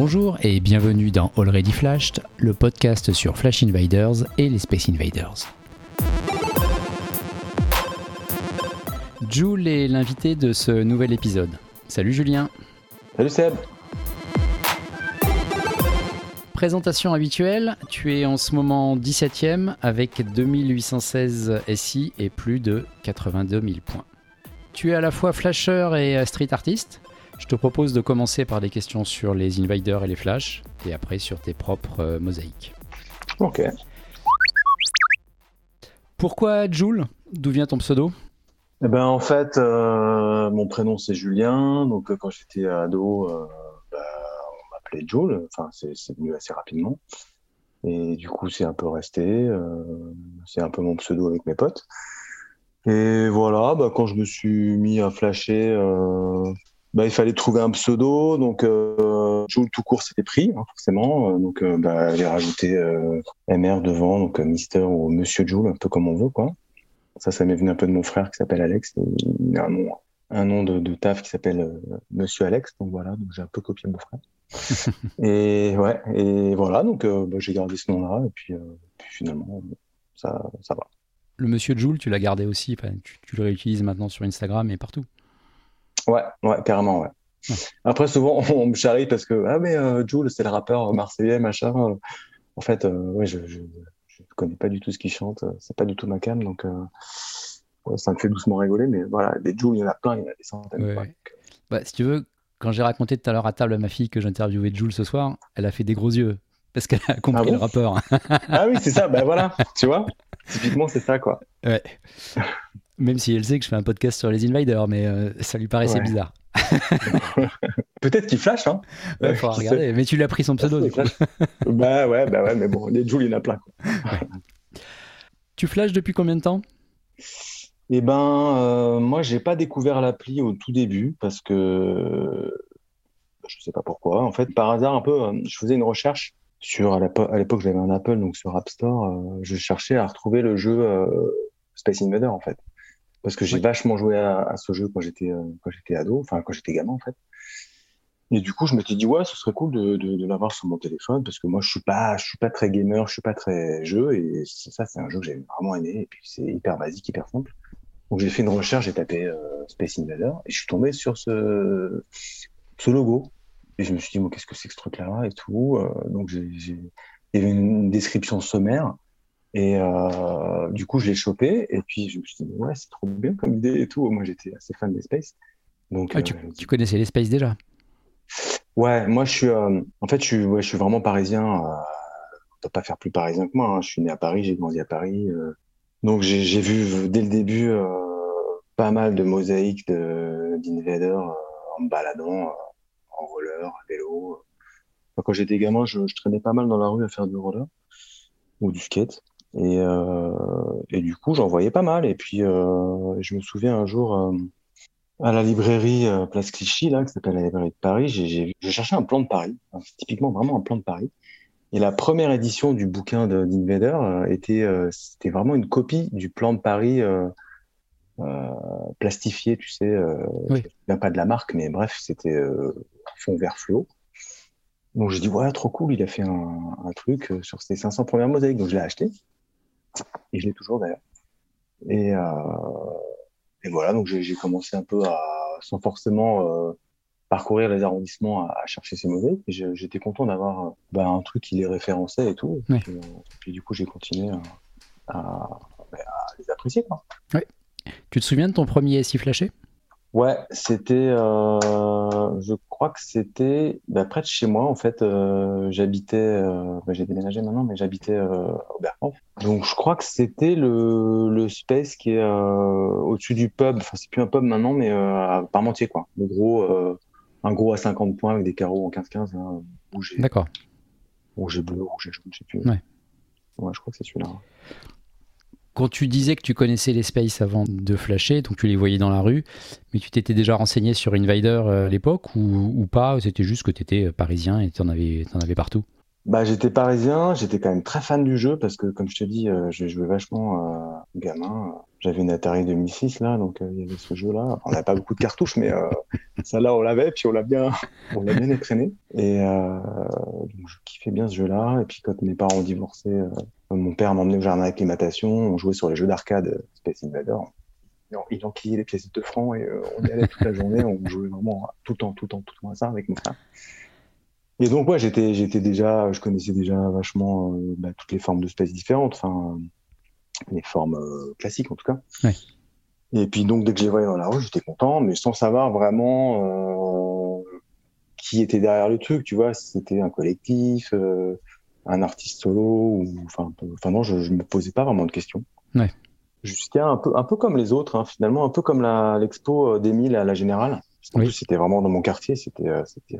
Bonjour et bienvenue dans Already Flashed, le podcast sur Flash Invaders et les Space Invaders. Jules est l'invité de ce nouvel épisode. Salut Julien. Salut Seb. Présentation habituelle, tu es en ce moment 17ème avec 2816 SI et plus de 82 000 points. Tu es à la fois flasher et street artiste. Je te propose de commencer par des questions sur les invaders et les flashs, et après sur tes propres euh, mosaïques. Ok. Pourquoi Jules D'où vient ton pseudo? Eh ben, En fait, euh, mon prénom c'est Julien, donc euh, quand j'étais ado, bah, on m'appelait Jules, enfin c'est venu assez rapidement. Et du coup, c'est un peu resté. c'est un peu mon pseudo avec mes potes. Et voilà, bah, quand je me suis mis à flasher, bah, il fallait trouver un pseudo. Donc, euh, Joule tout court, c'était pris, hein, forcément. Euh, donc, euh, bah, j'ai rajouté euh, MR devant, donc Mister ou Monsieur Joule, un peu comme on veut, quoi. Ça, ça m'est venu un peu de mon frère qui s'appelle Alex. Il a un nom, un nom de, de taf qui s'appelle Monsieur Alex. Donc voilà, donc j'ai un peu copié mon frère. et ouais, et voilà, donc bah, j'ai gardé ce nom-là. Et puis, puis, finalement, ça, ça va. Le Monsieur Joule, tu l'as gardé aussi. Tu, tu le réutilises maintenant sur Instagram et partout. Ouais, ouais, carrément, ouais. Après, souvent, on me charrie parce que, ah, mais euh, Jules, c'est le rappeur marseillais, machin. En fait, euh, ouais, je, je, connais pas du tout ce qu'il chante. C'est pas du tout ma cam, donc ça me fait doucement rigoler. Mais voilà, des Jules, il y en a plein, il y en a des centaines. Bah, si tu veux, quand j'ai raconté tout à l'heure à table à ma fille que j'interviewais Jules ce soir, elle a fait des gros yeux parce qu'elle a compris ah le rappeur. ah oui, c'est ça, ben voilà, tu vois, typiquement, c'est ça, quoi. Ouais. Même si elle sait que je fais un podcast sur les invaders, mais euh, ça lui paraissait bizarre. Peut-être qu'il flash, hein. Ouais, faudra regarder. Mais tu l'as pris son pseudo, du coup. bah ouais, bah ouais, mais bon, les Jules, il y en a plein. Tu flashes depuis combien de temps? Eh ben, euh, moi, j'ai pas découvert l'appli au tout début parce que je sais pas pourquoi. En fait, par hasard, un peu, euh, je faisais une recherche sur à l'époque, j'avais un Apple, donc sur App Store, je cherchais à retrouver le jeu Space Invader, en fait parce que j'ai vachement joué à, ce jeu quand j'étais euh, quand j'étais ado, enfin quand j'étais gamin en fait. Et du coup, je m'étais dit ouais, ce serait cool de, de, de l'avoir sur mon téléphone parce que moi je suis pas je suis pas très gamer, je suis pas très jeu et ça c'est un jeu que j'ai vraiment aimé et puis c'est hyper basique, hyper simple. Donc j'ai fait une recherche, j'ai tapé euh, Space Invader et je suis tombé sur ce ce logo et je me suis dit moi qu'est-ce que c'est que ce truc là et tout. Euh, donc j'ai il y avait une description sommaire et euh, du coup, je l'ai chopé. Et puis, je me suis dit, ouais, c'est trop bien comme idée et tout. Moi, j'étais assez fan des Space. Donc, ah, tu, euh, tu, connaissais les Space déjà? Ouais, moi, je suis, euh, en fait, je suis, ouais, je suis vraiment parisien. on ne peut pas faire plus parisien que moi. Hein. Je suis né à Paris, j'ai grandi à Paris. donc, j'ai vu dès le début pas mal de mosaïques d'Invader en me baladant en roller, à vélo. quand j'étais gamin, je, je, traînais pas mal dans la rue à faire du roller ou du skate. Et, euh, et du coup, j'en voyais pas mal. Et puis, euh, je me souviens un jour euh, à la librairie Place Clichy, là, qui s'appelle la librairie de Paris, j'ai cherché un plan de Paris, typiquement vraiment un plan de Paris. Et la première édition du bouquin d'Invader euh, était, c'était vraiment une copie du plan de Paris plastifié, tu sais, oui. pas de la marque, mais bref, c'était fond vert fluo. Donc j'ai dit ouais trop cool, il a fait un, un truc sur ses 500 premières mosaïques, donc je l'ai acheté et je l'ai toujours d'ailleurs. Et, euh, et, voilà, donc j'ai commencé un peu à, sans forcément euh, parcourir les arrondissements, à, chercher ces. Et j'étais content d'avoir bah, un truc qui les référençait et tout. Et puis, du coup, j'ai continué à, à, les apprécier. Quoi. Tu te souviens de ton premier SI flashé Ouais, c'était, euh, je crois que c'était bah, près de chez moi. En fait, euh, j'habitais, euh, bah, j'ai déménagé maintenant, mais j'habitais euh, au. Donc, je crois que c'était le, le space qui est au-dessus du pub. Enfin, c'est plus un pub maintenant, mais à Parmentier, quoi. Le gros, un gros à 50 points avec des carreaux en 15-15, hein, rouge. D'accord. Rouge et bleu, rouge et jaune, je sais plus. Ouais. Ouais, je crois que c'est celui-là. Quand tu disais que tu connaissais les spaces avant de flasher, donc tu les voyais dans la rue, mais tu t'étais déjà renseigné sur Invader euh, à l'époque ou, pas? C'était juste que tu étais euh, parisien et tu en avais partout? Bah, j'étais parisien, j'étais quand même très fan du jeu parce que, comme je te dis, euh, je jouais vachement euh, gamin. J'avais une Atari 2006 là, donc euh, il y avait ce jeu-là. On n'avait pas beaucoup de cartouches, mais euh, celle-là on l'avait, puis on l'a bien, on l'a bien écréné. Et donc, je kiffais bien ce jeu-là. Et puis quand mes parents ont divorcé, mon père m'emmenait au jardin d'acclimatation. On jouait sur les jeux d'arcade Space Invader. Il enquillait les pièces de francs et on y allait toute la journée. On jouait vraiment tout le temps, tout le temps, tout le temps à ça avec mon frère. Et donc, ouais, j'étais, j'étais déjà, je connaissais déjà vachement euh, bah, toutes les formes de space différentes, enfin, les formes euh, classiques en tout cas. Ouais. Et puis, donc, dès que je les voyais dans la rue, j'étais content, mais sans savoir vraiment euh, qui était derrière le truc, tu vois, si c'était un collectif, un artiste solo, ou, enfin, enfin, non, je, je me posais pas vraiment de questions. Ouais. Jusqu'à un peu, un peu comme les autres, hein, finalement, un peu comme la, l'expo d'Emile à la Générale. En Oui. plus, c'était vraiment dans mon quartier, c'était, c'était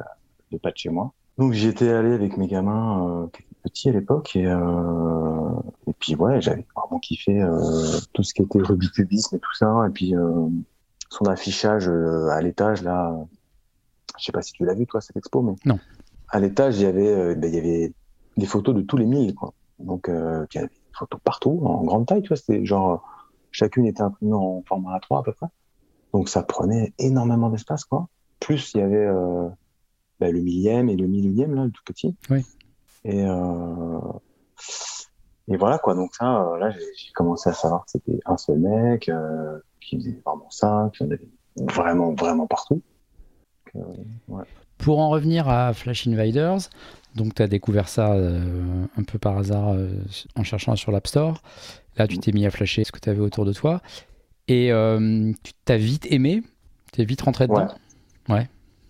euh, pas de chez moi. Donc j'y étais allé avec mes gamins euh, qui étaient petits à l'époque et euh, et puis ouais j'avais vraiment kiffé euh, tout ce qui était Rubik's cubisme et tout ça. Et puis son affichage à l'étage là je sais pas si tu l'as vu toi cette expo mais Non. à l'étage il y avait ben, il y avait des photos de tous les milles quoi. Donc il y avait des photos partout en grande taille tu vois c'était genre chacune était imprimée en format A3 à peu près. Donc ça prenait énormément d'espace quoi. Plus il y avait bah, le millième et le mille unième là, le tout petit. Oui. Et euh... et voilà quoi. Donc ça, euh, là, j'ai commencé à savoir que c'était un seul mec euh, qui faisait vraiment ça, qui en avait vraiment vraiment partout. Donc, euh, ouais. Pour en revenir à Flash Invaders, donc tu as découvert ça euh, un peu par hasard euh, en cherchant sur l'App Store. Là, tu t'es mis à flasher ce que tu avais autour de toi. Et euh, tu t'as vite aimé? Tu es vite rentré dedans?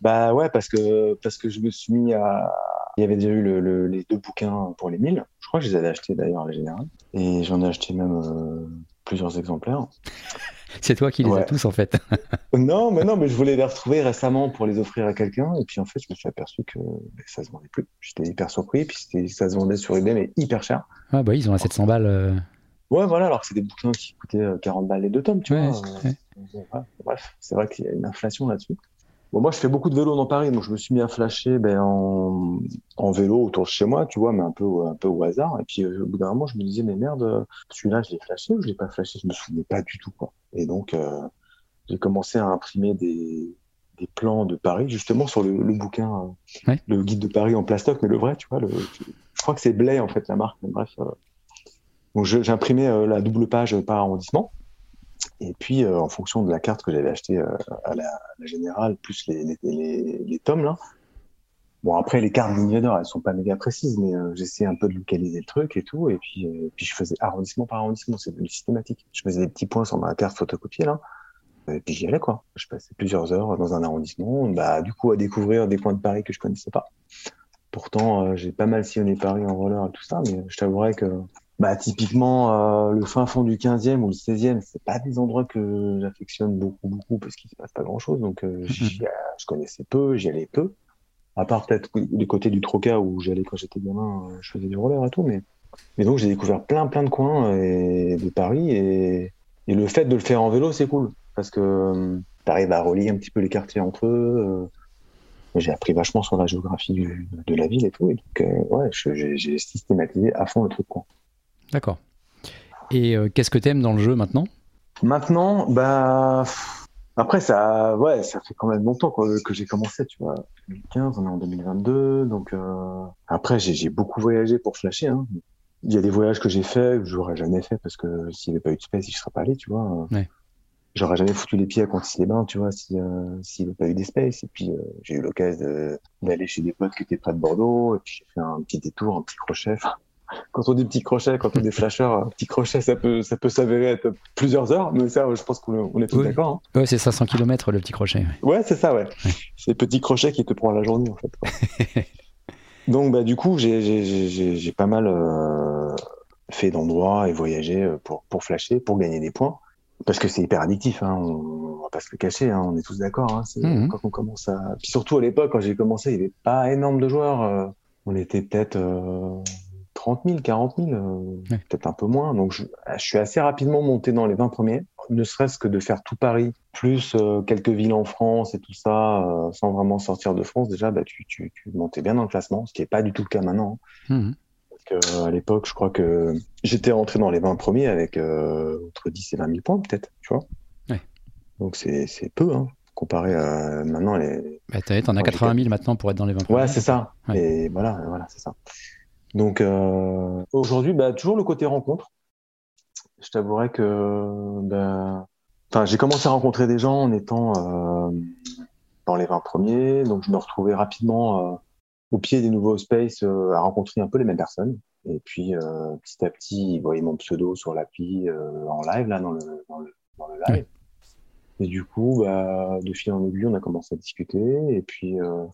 Bah ouais, parce que parce que je me suis mis à. Il y avait déjà eu le, le- les deux bouquins pour les 1000. Je crois que je les avais achetés d'ailleurs à la générale. Et j'en ai acheté même euh, plusieurs exemplaires. C'est toi qui les as tous en fait. Non, mais non, mais je voulais les retrouver récemment pour les offrir à quelqu'un. Et puis en fait, je me suis aperçu que ben, ça se vendait plus. J'étais hyper surpris. Puis ça se vendait sur eBay, mais hyper cher. Ah bah ils ont à 700 balles. euh, Ouais, voilà, alors que c'est des bouquins qui coûtaient euh, 40 balles les deux tomes, tu Ouais, vois. Euh, ouais, bref, c'est vrai qu'il y a une inflation là-dessus. Bon, moi, je fais beaucoup de vélo dans Paris, donc je me suis mis à flasher ben, en, en vélo autour de chez moi, tu vois, mais un peu, un peu au hasard. Et puis, euh, au bout d'un moment, je me disais, mais merde, celui-là, je l'ai flashé ou je l'ai pas flashé? Je me souvenais pas du tout, quoi. Et donc, euh, j'ai commencé à imprimer des, des plans de Paris, justement, sur le, le bouquin, euh, Ouais. le guide de Paris en plastoc, mais le vrai, tu vois. Le, je crois que c'est Blay, en fait, la marque, mais bref. donc j'imprimais la double page par arrondissement. Et puis, euh, en fonction de la carte que j'avais achetée euh, à, la, générale, plus les, tomes, là. Bon, après, les cartes d'Invader, elles sont pas méga précises, mais euh, j'essayais un peu de localiser le truc et tout. Et puis, euh, puis je faisais arrondissement par arrondissement, c'est devenu systématique. Je faisais des petits points sur ma carte photocopiée, là. Et puis j'y allais, quoi. Je passais plusieurs heures dans un arrondissement, bah, du coup, à découvrir des coins de Paris que je connaissais pas. Pourtant, j'ai pas mal sillonné Paris en roller et tout ça, mais je t'avouerais que bah, typiquement, euh, le fin fond du 15e ou le 16e, c'est pas des endroits que j'affectionne beaucoup, beaucoup, parce qu'il se passe pas grand chose. Donc, euh, j'y- je connaissais peu, j'y allais peu. À part peut-être du côté du Troca où j'allais quand j'étais gamin, euh, je faisais du roller et tout. Mais, mais donc, j'ai découvert plein, plein de coins et, de Paris. Et, et le fait de le faire en vélo, c'est cool. Parce que tu arrives à relier un petit peu les quartiers entre eux. euh, j'ai appris vachement sur la géographie du- de la ville et tout. Et donc, euh, ouais, j'ai systématisé à fond le truc, quoi. D'accord. Et euh, qu'est-ce que t'aimes dans le jeu maintenant? Maintenant, bah après ça, ouais, ça fait quand même longtemps quoi, que j'ai commencé, tu vois. 2015, on est en 2022, donc euh, après j'ai beaucoup voyagé pour flasher. Hein. Il y a des voyages que j'ai faits que j'aurais jamais fait parce que s'il n'y avait pas eu de space, je serais pas allé, tu vois. Ouais. J'aurais jamais foutu les pieds à Contis-les-Bains, tu vois, euh, s'il n'y avait pas eu des space. Et puis euh, j'ai eu l'occasion de- d'aller chez des potes qui étaient près de Bordeaux, et puis j'ai fait un petit détour, un petit crochet. Enfin, quand on dit petit crochet, quand on est flasheur, un petit crochet, ça peut, ça peut s'avérer être plusieurs heures, mais ça, je pense qu'on est, tous Oui. d'accord. hein. Ouais, c'est 500 km le petit crochet. ouais. Ouais, c'est ça, ouais. Ouais. C'est le petit crochet qui te prend la journée, en fait. Donc, bah, du coup, j'ai, pas mal euh, fait d'endroits et voyagé euh, pour, pour flasher, pour gagner des points. Parce que c'est hyper addictif, hein, on, on va pas se le cacher, hein, on est tous d'accord. Mhm. Quand on commence à. Puis surtout à l'époque, quand j'ai commencé, il n'y avait pas énorme de joueurs. euh, on était peut-être euh, 30 000, 40 000, euh, Ouais. peut-être un peu moins. Donc, je, je suis assez rapidement monté dans les 20 premiers. ne serait-ce que de faire tout Paris, plus euh, quelques villes en France et tout ça, euh, sans vraiment sortir de France, déjà, bah, tu, tu, tu montais bien dans le classement, ce qui n'est pas du tout le cas maintenant. hein. Mhm. Parce que, euh, à l'époque, je crois que j'étais rentré dans les 20 premiers avec entre 10 et 20 000 points, peut-être, tu vois. Ouais. Donc c'est peu, hein, comparé à maintenant. Les... Bah, T'en as Moi, j'ai 80 000 maintenant pour être dans les 20 Ouais, c'est ça. Ouais. Et voilà, voilà, c'est ça. Donc euh, aujourd'hui, bah, toujours le côté rencontre. Je t'avouerais que bah, j'ai commencé à rencontrer des gens en étant euh, dans les 20 premiers, donc je me retrouvais rapidement euh, au pied des nouveaux space euh, à rencontrer un peu les mêmes personnes. Et puis euh, petit à petit, ils voyaient mon pseudo sur l'appli euh, en live là dans le dans le, dans le live. Et du coup, bah, de fil en aiguille, on a commencé à discuter. Et puis, euh,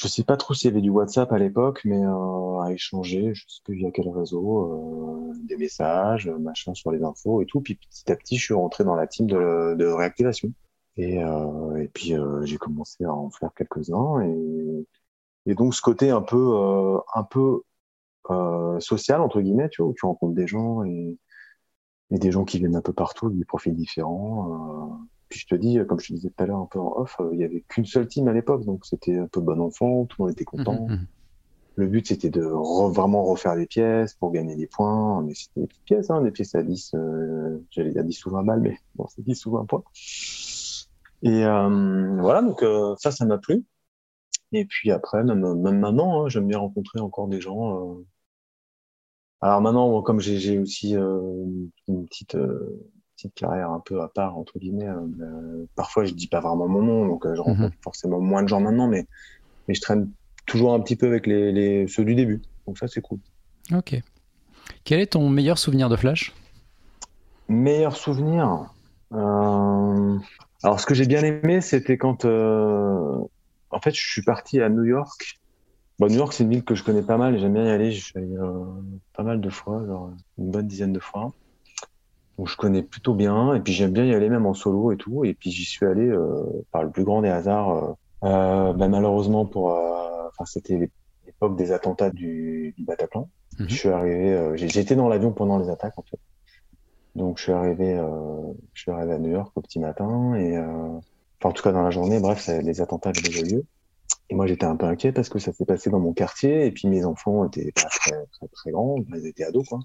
je sais pas trop s'il y avait du WhatsApp à l'époque, mais euh, à échanger, je sais plus via quel réseau, euh, des messages, machin sur les infos et tout. Puis petit à petit, je suis rentré dans la team de, réactivation. Et, euh, puis euh, j'ai commencé à en faire quelques-uns. Et, donc ce côté un peu, euh, un peu euh, social entre guillemets, tu vois, où tu rencontres des gens et, des gens qui viennent un peu partout, des profils différents. Euh, puis je te dis, comme je te disais tout à l'heure un peu en off, euh, il y avait qu'une seule team à l'époque, donc c'était un peu bon enfant, tout le monde était content. Mhm, mhm. Le but c'était de re- vraiment refaire des pièces pour gagner des points, mais c'était des petites pièces, hein, des pièces à 10, euh, j'allais dire 10 ou 20 balles, mais bon, c'est 10 ou 20 points. Et euh, voilà, donc euh, ça, ça m'a plu. Et puis après, même, même maintenant, hein, j'aime bien rencontrer encore des gens. euh. Alors maintenant, comme j'ai aussi euh, une petite, euh, petite carrière un peu à part, entre guillemets, euh, euh, parfois je dis pas vraiment mon nom, donc euh, je rencontre forcément moins de gens maintenant, mais, mais je traîne toujours un petit peu avec les, les, ceux du début. Donc ça, c'est cool. Ok. Quel est ton meilleur souvenir de Flash? Meilleur souvenir euh, Alors, ce que j'ai bien aimé, c'était quand. En fait, je suis parti à New York. Bon, New York, c'est une ville que je connais pas mal j'aime bien y aller. Je suis allé euh, pas mal de fois, genre une bonne dizaine de fois. Donc, je connais plutôt bien. Et puis, j'aime bien y aller même en solo et tout. Et puis, j'y suis allé euh, par le plus grand des hasards. euh, euh, ben, malheureusement, pour. Enfin, c'était l'époque des attentats du, du Bataclan. Mhm. Je suis arrivé. J'étais dans l'avion pendant les attaques, en fait. Donc je suis arrivé, je suis arrivé à New York au petit matin et enfin en tout cas dans la journée. Bref, ça- les attentats avaient déjà eu lieu. Et moi j'étais un peu inquiet parce que ça s'est passé dans mon quartier et puis mes enfants étaient pas très très très grands, ils étaient ados quoi.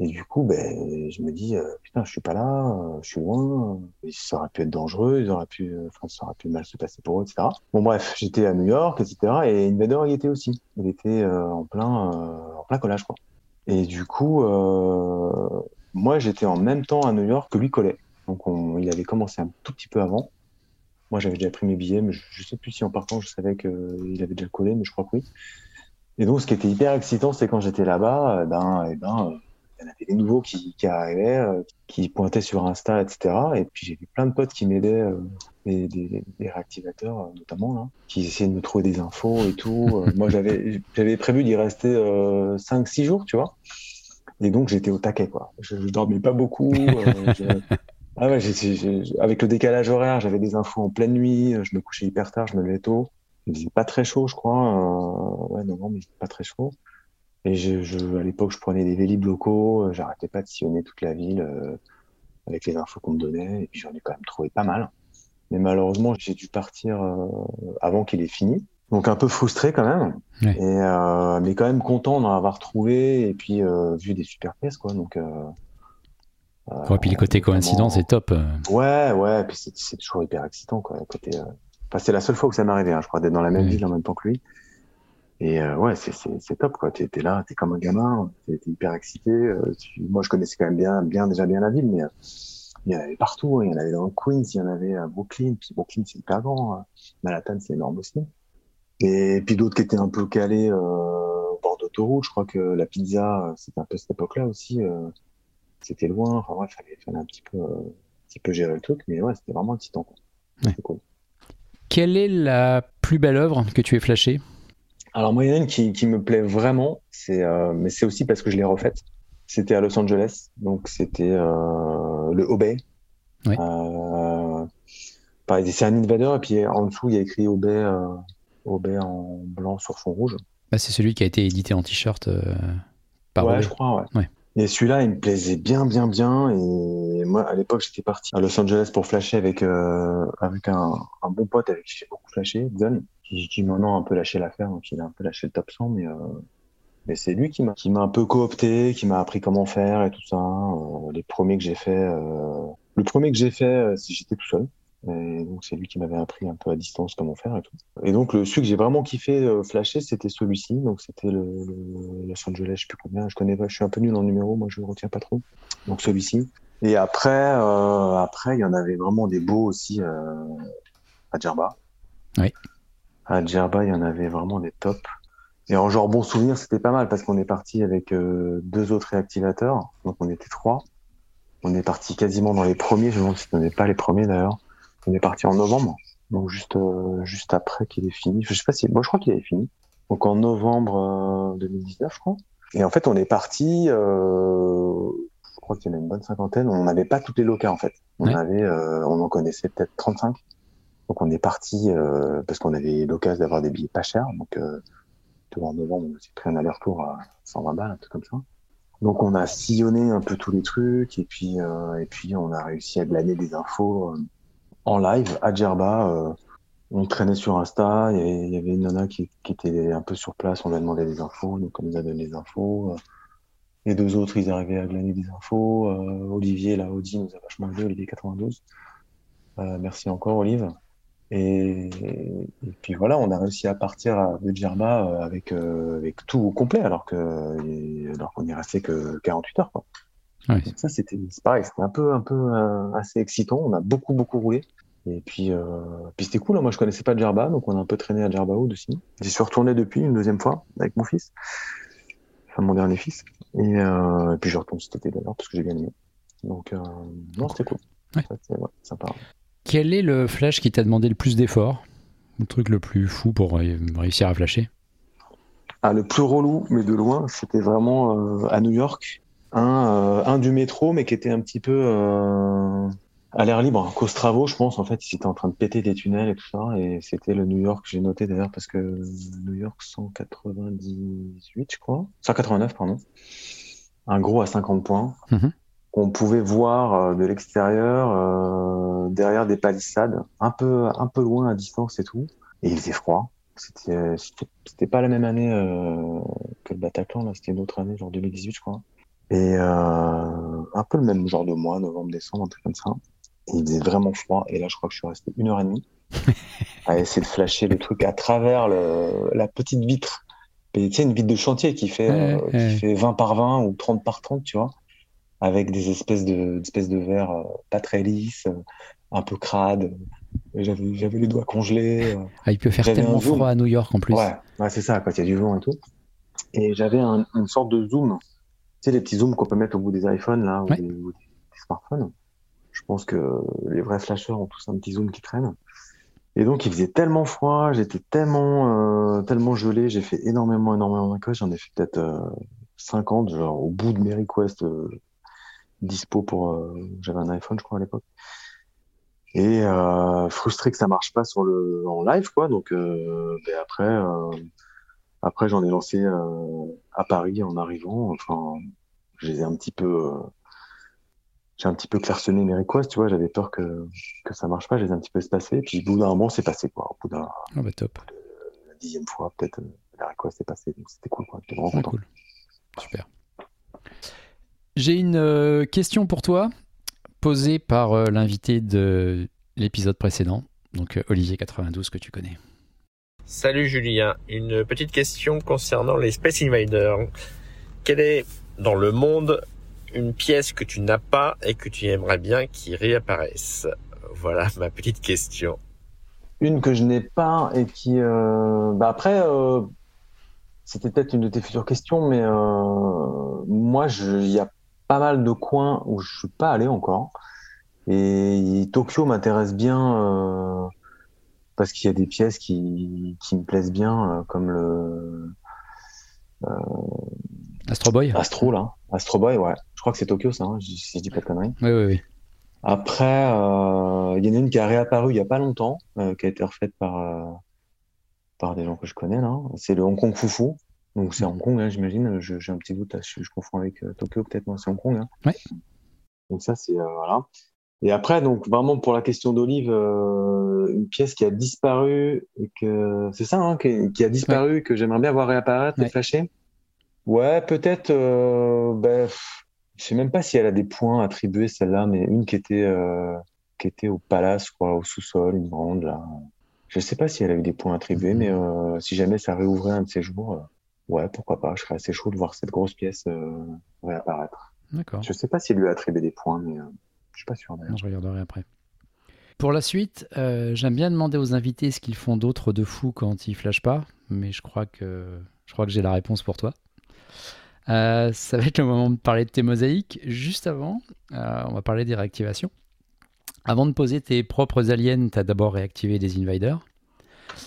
Et du coup, ben je me dis euh, putain je suis pas là, euh, je suis loin. Et ça aurait pu être dangereux, ils auraient pu, euh, enfin ça aurait pu mal se passer pour eux, etc. Bon bref, j'étais à New York, etc. Et Invader y était aussi. Il était euh, en plein euh, en plein collage quoi. Et du coup, euh, moi, j'étais en même temps à New York que lui collait. Donc, on, il avait commencé un tout petit peu avant. Moi, j'avais déjà pris mes billets, mais je, je sais plus si en partant, je savais qu'il avait déjà collé, mais je crois que oui. Et donc, ce qui était hyper excitant, c'est quand j'étais là-bas, euh, ben, eh ben, euh, y en avait des nouveaux qui, qui arrivaient, euh, qui pointaient sur Insta, etc. Et puis, j'ai vu plein de potes qui m'aidaient, euh, des, des, des réactivateurs, euh, notamment, là, qui essayaient de me trouver des infos et tout. Moi, j'avais, prévu d'y rester euh, 5-6 jours, tu vois. Et donc, j'étais au taquet, quoi. Je, je dormais pas beaucoup. je- Ah ouais, avec le décalage horaire, j'avais des infos en pleine nuit. Je me couchais hyper tard, je me levais tôt. Il faisait pas très chaud, je crois. euh, Ouais, non, non, mais il faisait pas très chaud. Et je, je, à l'époque, je prenais des vélib locaux. euh, J'arrêtais pas de sillonner toute la ville euh, avec les infos qu'on me donnait. Et puis, j'en ai quand même trouvé pas mal. Mais malheureusement, j'ai dû partir euh, avant qu'il ait fini. Donc un peu frustré quand même, Ouais. et euh, mais quand même content d'en avoir trouvé et puis vu des super pièces quoi. Donc Ouais, puis les côtés coïncidents, c'est top. ouais, ouais, et puis c'est toujours hyper excitant quoi. Côté, enfin, c'est la seule fois que ça m'est arrivé, hein, je crois, d'être dans la même Ouais. ville en même temps que lui. Et euh, ouais, c'est c'est c'est top quoi. T'es t'es là, t'es comme un gamin, t'es t'es hyper excité. euh, tu- Moi, je connaissais quand même bien, bien déjà bien la ville, mais euh, il y en avait partout. hein. Il y en avait dans le Queens, il y en avait à Brooklyn. Puis Brooklyn, c'est hyper grand. hein. Manhattan, c'est énorme aussi. Et puis d'autres qui étaient un peu calés euh, au bord d'autoroute. Je crois que la pizza, euh, c'était un peu cette époque-là aussi. euh, c'était loin. Enfin bref, fallait, fallait un petit peu, euh, un petit peu gérer le truc. Mais ouais, c'était vraiment excitant. Quoi. Ouais. Cool. Quelle est la plus belle œuvre que tu aies flashée? Alors moi, il y en a une qui, qui me plaît vraiment, c'est, euh, mais c'est aussi parce que je l'ai refaite. C'était à Los Angeles, donc c'était euh, le Obey. Euh, pareil, c'est un invader et puis en dessous il y a écrit Obey, Obey en blanc sur fond rouge. bah, C'est celui qui a été édité en t-shirt par ouais, Obey. je crois, ouais. Ouais. Et celui-là, il me plaisait bien, bien, bien. Et moi, à l'époque, j'étais parti à Los Angeles pour flasher avec euh, avec un, un, bon pote avec qui j'ai beaucoup flashé, Gun, qui, qui maintenant a un peu lâché l'affaire, donc il a un peu lâché le top 100, mais euh, mais c'est lui qui m'a qui m'a un peu coopté, qui m'a appris comment faire et tout ça. Euh, les premiers que j'ai fait, euh, le premier que j'ai fait, euh, j'étais tout seul. Et donc c'est lui qui m'avait appris un peu à distance comment faire et tout. Et donc le celui que j'ai vraiment kiffé flasher, c'était celui-ci. Donc c'était le, Los Angeles, je sais plus combien. Je connais pas, je suis un peu nul en numéro, moi je le retiens pas trop. Donc celui-ci. Et après, après il y en avait vraiment des beaux aussi à Djerba. Oui. À Djerba, il y en avait vraiment des tops. Et en genre bon souvenir, c'était pas mal parce qu'on est parti avec euh, deux autres réactivateurs, donc on était trois. On est parti quasiment dans les premiers. Je me demande si on n'est pas les premiers d'ailleurs. On est parti en novembre, donc juste euh, juste après qu'il ait fini. Je sais pas si, moi je crois qu'il avait fini. Donc en novembre euh, 2019, je crois. Et en fait, on est parti. Euh, je crois qu'il y en a une bonne cinquantaine. On n'avait pas toutes les locas en fait. On Ouais. avait, euh, on en connaissait peut-être 35. Donc on est parti euh, parce qu'on avait l'occasion d'avoir des billets pas chers. Donc euh, en novembre, on s'est pris un aller-retour à 120 balles, un truc comme ça. Donc on a sillonné un peu tous les trucs et puis euh, et puis on a réussi à glaner des infos euh, en live à Djerba. on traînait sur Insta, il y avait, une nana qui, était un peu sur place, on lui a demandé des infos, donc on nous a donné des infos. les deux autres, ils arrivaient à glaner des infos. Olivier, là, Audi nous a vachement aidé, Olivier 92. Euh, merci encore, Olive. Et, et puis voilà, on a réussi à partir de Djerba euh, avec, euh, avec tout au complet, alors que alors qu'on n'y restait que 48 heures. Quoi. Ouais. Donc ça, c'était c'est pareil, c'était un peu, un peu euh, assez excitant. On a beaucoup, beaucoup roulé. Et puis, euh, puis c'était cool. hein. Moi, je connaissais pas Djerba, donc on a un peu traîné à Djerba Wood aussi. J'y suis retourné depuis une deuxième fois avec mon fils, enfin mon dernier fils. Et, euh, et puis je retourne cet été d'ailleurs parce que j'ai bien aimé. Donc, euh, non, c'était cool. Ouais. Ça, ouais, sympa. Quel est le flash qui t'a demandé le plus d'efforts Le truc le plus fou pour ré- réussir à flasher Ah, le plus relou, mais de loin, c'était vraiment euh, à New York. Un, euh, un du métro, mais qui était un petit peu euh, à l'air libre. Costravo, je pense, en fait, ils étaient en train de péter des tunnels et tout ça. Et c'était le New York, j'ai noté d'ailleurs, parce que New York 198, je crois. 189, pardon. Un gros à 50 points. Mhm. Qu'on pouvait voir euh, de l'extérieur, euh, derrière des palissades, un peu, un peu loin à distance et tout. Et il faisait froid. C'était, c'était, c'était pas la même année euh, que le Bataclan, là. C'était une autre année, genre 2018, je crois. Et euh, un peu le même genre de mois, novembre, décembre, un truc comme ça. Et il faisait vraiment froid. Et là, je crois que je suis resté une heure et demie à essayer de flasher le truc à travers le, la petite vitre. Et Tu sais, une vitre de chantier qui fait, Ouais, euh, ouais. qui fait 20 par 20 ou 30 par 30, tu vois avec des espèces de, espèces de verre euh, pas très lisses, euh, un peu crades. Et J'avais, j'avais les doigts congelés. euh. ah, Il peut faire J'avais tellement froid à New York en plus. Ouais, ouais c'est ça, quand il y a du vent et tout. Et j'avais un- une sorte de zoom. Tu sais, les petits zooms qu'on peut mettre au bout des iPhones, là, ou, Ouais. des, ou des- des smartphones. Je pense que les vrais flasheurs ont tous un petit zoom qui traîne. Et donc, il faisait tellement froid, j'étais tellement, euh, tellement gelé, j'ai fait énormément, énormément de J'en ai fait peut-être euh, 50, genre au bout de mes requests euh, dispo pour. euh, J'avais un iPhone, je crois, à l'époque. Et euh, frustré que ça marche pas sur le en live, quoi. Donc, euh, après, après j'en ai lancé à Paris en arrivant. Enfin, je les ai un petit peu. j'ai un petit peu clairsemé mes requests, tu vois. J'avais peur que que ça marche pas. Je les ai un petit peu espacés. Et puis, au bout d'un moment, c'est passé, quoi. Au bout d'un Ah bah top. la dixième fois, peut-être, la request est passée. Donc, c'était cool, quoi. J'étais vraiment Ah, content. cool. Super. J'ai une euh, question pour toi, posée par euh, l'invité de l'épisode précédent, donc euh, Olivier92 que tu connais. Salut Julien, une petite question concernant les Space Invaders. Quelle est dans le monde une pièce que tu n'as pas et que tu aimerais bien qui réapparaisse? Voilà ma petite question. Une que je n'ai pas et qui, euh, bah après, euh, c'était peut-être une de tes futures questions, mais euh, moi, je- il y a pas mal de coins où je suis pas allé encore. Et Tokyo m'intéresse bien euh, parce qu'il y a des pièces qui, qui me plaisent bien, euh, comme le Astro Boy Astro là, Astro Boy, ouais. Je crois que c'est Tokyo ça, hein, si je dis pas de conneries. Oui, oui, oui. Après, euh, il y en a une qui a réapparu il y a pas longtemps, euh, qui a été refaite par euh, par des gens que je connais là. C'est le Hong Kong Foufou. Donc c'est Hong Kong, hein, j'imagine. J'ai un petit doute, je, je confonds avec euh, Tokyo, peut-être, moi, c'est Hong Kong. hein. Ouais. Donc ça, c'est euh, voilà. Et après, donc vraiment pour la question d'Olive, euh, une pièce qui a disparu et que c'est ça, hein, qui, qui a disparu, que j'aimerais bien voir réapparaître Ouais. et flasher. Ouais, peut-être. Pff, je sais même pas si elle a des points attribués celle-là, mais une qui était qui était au palace, crois, au sous-sol, une grande là. Je sais pas si elle a eu des points attribués, Mhm. mais si jamais ça réouvrait un de ces jours, ouais, pourquoi pas. Je serais assez chaud de voir cette grosse pièce euh, réapparaître. D'accord. Je sais pas s'il lui a attribué des points, mais euh, je suis pas sûr d'ailleurs. Je regarderai après. Pour la suite, euh, j'aime bien demander aux invités ce qu'ils font d'autre de fou quand ils flashent pas, mais je crois que je crois que j'ai la réponse pour toi. Euh, ça va être le moment de parler de tes mosaïques. Juste avant, euh, on va parler des réactivations. Avant de poser tes propres aliens, tu as d'abord réactivé des invaders.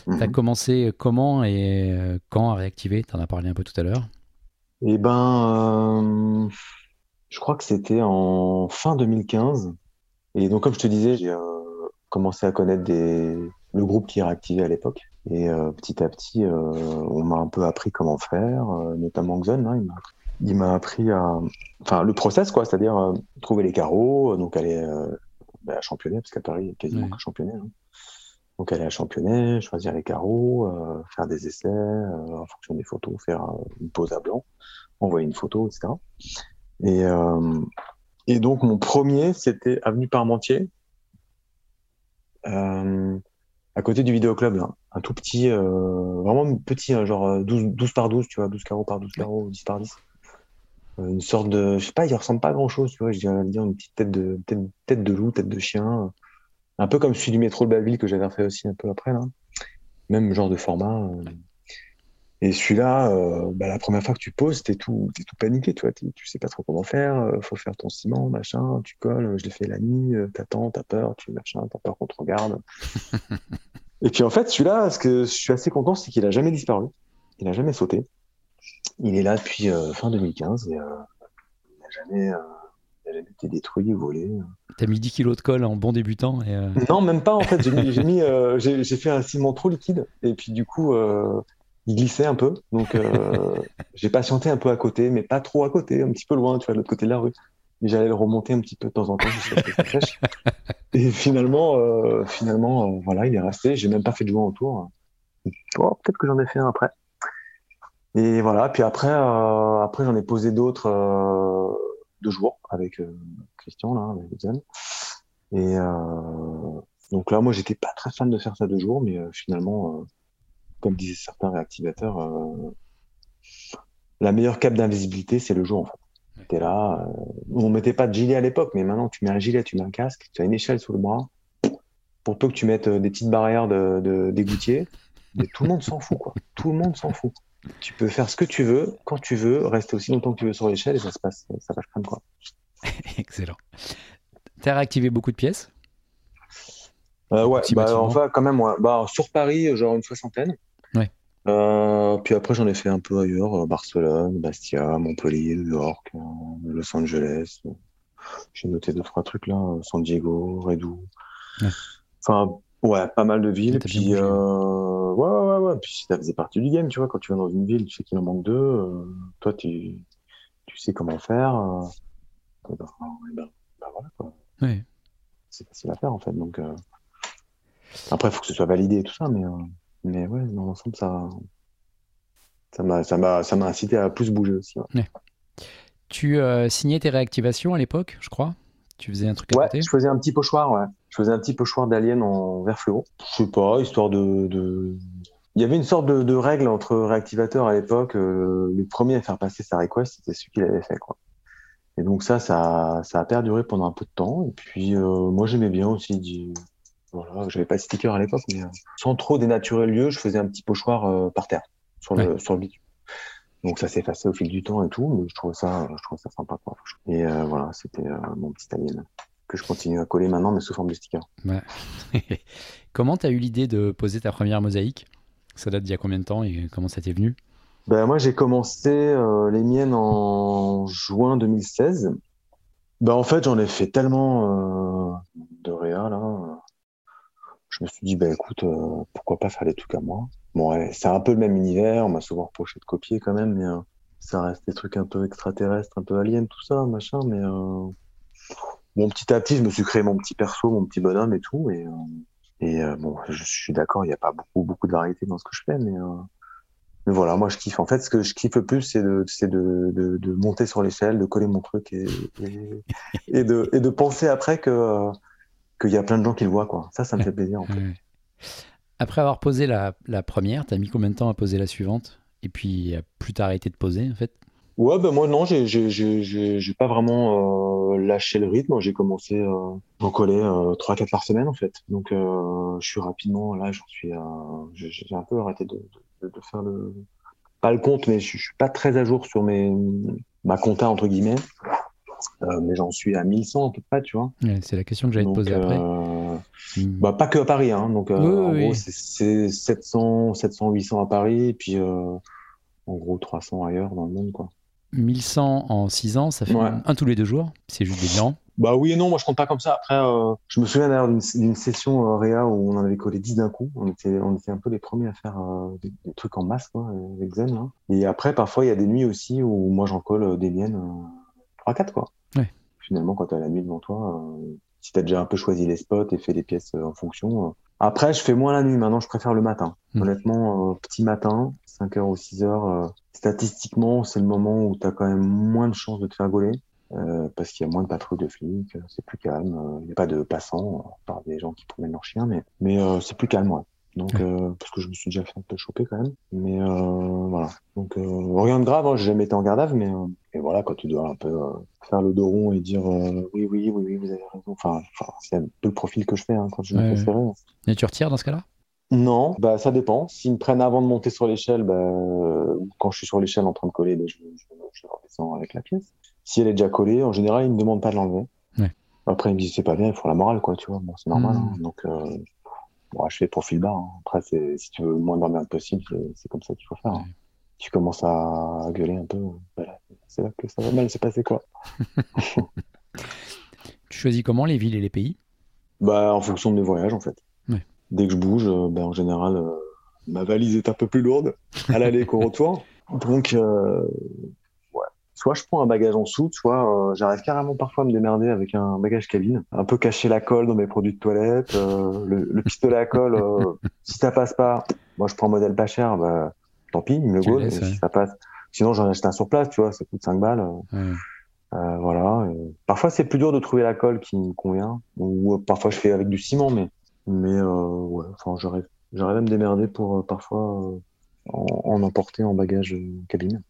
Tu as Mhm. commencé comment et euh, quand à réactiver? Tu en as parlé un peu tout à l'heure. Eh ben, euh, je crois que c'était en fin 2015. Et donc, comme je te disais, j'ai euh, commencé à connaître des... le groupe qui réactivait à l'époque. Et euh, petit à petit, on m'a un peu appris comment faire, notamment Xon, hein, il m'a il m'a appris à, enfin, le process, quoi, c'est-à-dire euh, trouver les carreaux, donc aller euh, bah, à Championnet, parce qu'à Paris, il y a quasiment Ouais. que Championnet. hein. Donc aller à Championnet, choisir les carreaux, euh, faire des essais euh, en fonction des photos, faire euh, une pose à blanc, envoyer une photo, etc. Et, euh, et donc mon premier, c'était Avenue Parmentier, à côté du vidéoclub, là. un tout petit, vraiment petit, hein, genre euh, 12, 12 par 12, tu vois, 12 carreaux par 12 carreaux, 10 par 10. Euh, une sorte de, je sais pas, il ressemble pas à grand chose, tu vois, je dirais dire une petite tête de, tête, tête de loup, tête de chien, un peu comme celui du métro de Belleville que j'avais fait aussi un peu après, là. Même genre de format. euh. Et celui-là, euh, bah, la première fois que tu poses, t'es tout, t'es tout paniqué, tu vois, tu sais pas trop comment faire, euh, faut faire ton ciment, machin, tu colles, je l'ai fait la nuit, euh, t'attends, t'as peur, tu machin, t'as peur qu'on te regarde. Et puis en fait, celui-là, ce que je suis assez content, c'est qu'il a jamais disparu, il a jamais sauté. Il est là depuis euh, fin 2015 et euh, il n'a jamais, jamais été détruit volé. Tu as mis 10 kilos de colle en bon débutant et euh, Non, même pas en fait. J'ai mis, j'ai mis, euh, j'ai j'ai fait un ciment trop liquide et puis du coup, euh, il glissait un peu. Donc, j'ai patienté un peu à côté, mais pas trop à côté, un petit peu loin, tu vois, de l'autre côté de la rue. Et j'allais le remonter un petit peu de temps en temps jusqu'à ce que ça sèche. Et finalement, finalement, voilà, il est resté. J'ai même pas fait de joint autour. Oh, peut-être que j'en ai fait un après. Et voilà. Puis après, après j'en ai posé d'autres deux jours avec euh, Christian là, avec Zen. Et euh, donc là, moi, j'étais pas très fan de faire ça deux jours, mais euh, finalement, comme disaient certains réactivateurs, la meilleure cape d'invisibilité, c'est le jour en fait. Ouais. T'es là, euh, on mettait pas de gilet à l'époque, mais maintenant tu mets un gilet, tu mets un casque, tu as une échelle sous le bras. Pour peu que tu mettes des petites barrières de, de mais tout le monde s'en fout quoi. Tout le monde s'en fout. Tu peux faire ce que tu veux, quand tu veux, rester aussi longtemps que tu veux sur l'échelle et ça se passe, ça passe crème quoi. excellent. Tu as réactivé beaucoup de pièces? Euh, ouais, bah, quand même, ouais. Bah, sur Paris, genre une soixantaine. Ouais. Euh, puis après, j'en ai fait un peu ailleurs, euh, Barcelone, Bastia, Montpellier, New York, Los Angeles. J'ai noté deux, trois trucs là, San Diego, Redou. Ouais. Enfin, ouais, pas mal de villes. Puis, euh, ouais, ouais, ouais. Puis ça faisait partie du game, tu vois. Quand tu vas dans une ville, tu sais qu'il en manque deux. euh, toi, tu, tu sais comment faire. euh, et ben, et ben, ben voilà, quoi Ouais. c'est facile à faire en fait. Donc euh, après, il faut que ce soit validé et tout ça, mais euh, mais ouais, dans l'ensemble, ça ça m'a ça m'a ça m'a incité à plus bouger aussi. Ouais, Tu signais tes réactivations à l'époque, je crois? Tu faisais un truc à Ouais, côté? je faisais un petit pochoir, ouais. Je faisais un petit pochoir d'alien en vert fluo. Je sais pas, histoire de, de... Il y avait une sorte de, de règle entre réactivateurs à l'époque. euh, le premier à faire passer sa request, c'était celui qui l'avait fait, quoi. Et donc ça, ça, ça a perduré pendant un peu de temps. Et puis euh, moi, j'aimais bien aussi. Du... Voilà, j'avais pas de sticker à l'époque, mais euh, sans trop dénaturer le lieu, je faisais un petit pochoir par terre, sur le, sur le bitume. Donc ça s'est effacé au fil du temps et tout, mais je trouvais ça, je trouvais ça sympa. Quoi. Et voilà, c'était mon petit alien que je continue à coller maintenant, mais sous forme de sticker. Ouais. comment tu as eu l'idée de poser ta première mosaïque? Ça date d'il y a combien de temps et comment ça t'est venu? Ben, moi, j'ai commencé euh, les miennes en juin 2016. Ben, en fait, j'en ai fait tellement euh, de réa, là. Je me suis dit, ben, écoute, euh, pourquoi pas faire des trucs à moi? Bon, ouais, c'est un peu le même univers. On m'a souvent reproché de copier quand même, mais ça reste des trucs un peu extraterrestres, un peu aliens, tout ça, machin. Mais bon, petit à petit, je me suis créé mon petit perso, mon petit bonhomme et tout. Et, et bon, je suis d'accord, il n'y a pas beaucoup, beaucoup de variété dans ce que je fais, mais mais voilà, moi je kiffe. En fait, ce que je kiffe le plus, c'est de, de, de, monter sur l'échelle, de coller mon truc et, de, penser après qu'il y a plein de gens qui le voient. Quoi. Ça, ça me fait plaisir. En fait. Après avoir posé la, première, t'as mis combien de temps à poser la suivante? Et puis, plus t'as arrêté de poser, en fait? Ouais, ben moi non, j'ai pas vraiment euh, lâché le rythme. J'ai commencé euh, à en coller euh, 3-4 par semaine en fait. Donc euh, je suis rapidement là, j'en suis j'ai un peu arrêté de, de, faire le pas le compte, mais je, suis pas très à jour sur mes ma compta entre guillemets. Euh, mais j'en suis à 1100 à peu près, tu vois. c'est la question que j'allais te poser après. Euh, bah, pas que à Paris, hein. donc en gros c'est 700, 700, 800 à Paris, et puis en gros 300 ailleurs dans le monde, quoi. 1100 en 6 ans, ça fait un tous les deux jours. C'est juste des bilans. Bah oui et non, moi je compte pas comme ça. Après, euh, je me souviens d'ailleurs d'une session euh, Réa où on en avait collé 10 d'un coup. On était, on était un peu les premiers à faire euh, des, trucs en masse quoi, avec Zen. Là. Et après, parfois, il y a des nuits aussi où moi j'en colle des miennes 3-4 quoi. Ouais. Finalement, quand tu as la nuit devant toi, si tu as déjà un peu choisi les spots et fait les pièces en fonction. Après, je fais moins la nuit. Maintenant, je préfère le matin. Hmm. Honnêtement, petit matin, 5h ou 6h, statistiquement, c'est le moment où tu as quand même moins de chances de te faire gauler. Euh, parce qu'il y a moins de patrouilles de flics, c'est plus calme. Euh, il n'y a pas de passants, par des gens qui promènent leurs chiens, mais, mais euh, c'est plus calme, ouais. Donc, parce que je me suis déjà fait un peu choper quand même. Mais voilà. Donc, rien de grave, hein, j'ai jamais été en garde à mais et voilà, quand tu dois un peu faire le dos rond et dire oui, oui, oui, oui, vous avez raison. Enfin, c'est un peu le profil que je fais hein, quand je me fais serrer. Et tu retires dans ce cas-là? Non, bah ça dépend. S'ils me prennent avant de monter sur l'échelle, bah, quand je suis sur l'échelle en train de coller, bah, je, je, je redescends avec la pièce. Si elle est déjà collée, en général, ils ne me demandent pas de l'enlever. Après, ils me disent c'est pas bien, il faut la morale, quoi, tu vois. Bon, c'est normal. Hein. Hmm. Donc, euh, je fais profil bas. Hein. Après, si tu veux le moins d'emmerde possible, c'est comme ça qu'il faut faire. Hein. Tu commences à gueuler un peu, c'est là que ça va mal se passer, quoi. tu choisis comment les villes et les pays? Bah, en fonction de mes voyages, en fait. Dès que je bouge, euh, ben, en général, euh, ma valise est un peu plus lourde à l'aller qu'au retour. Donc, euh, soit je prends un bagage en soute, soit euh, j'arrive carrément parfois à me démerder avec un bagage cabine, un peu cacher la colle dans mes produits de toilette, euh, le, pistolet à colle, euh, si ça passe pas, moi je prends un modèle pas cher, bah, tant pis, il me le si ça passe. Sinon j'en achète un sur place, tu vois, ça coûte 5 balles. voilà. parfois c'est plus dur de trouver la colle qui me convient, ou parfois je fais avec du ciment, mais mais ouais, enfin j'arrive j'arrive à me démerder pour parfois en, en emporter en bagage cabine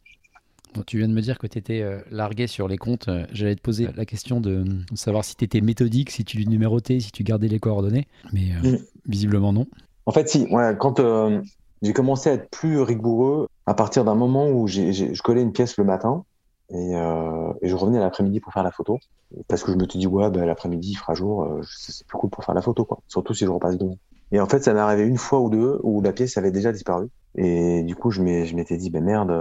tu viens de me dire que tu étais euh, largué sur les comptes. Euh, j'allais te poser la question de, savoir si tu étais méthodique, si tu numérotais, si tu gardais les coordonnées. Mais euh, mm. visiblement, non. En fait, si. Ouais, quand j'ai commencé à être plus rigoureux, à partir d'un moment où je collais une pièce le matin et, je revenais l'après-midi pour faire la photo. Parce que je me suis dit, ouais, bah, l'après-midi, il fera jour, c'est plus cool pour faire la photo, quoi. Surtout si je repasse devant. Et en fait, ça m'est arrivé une fois ou deux où la pièce avait déjà disparu. Et du coup, je m'étais dit, ben merde,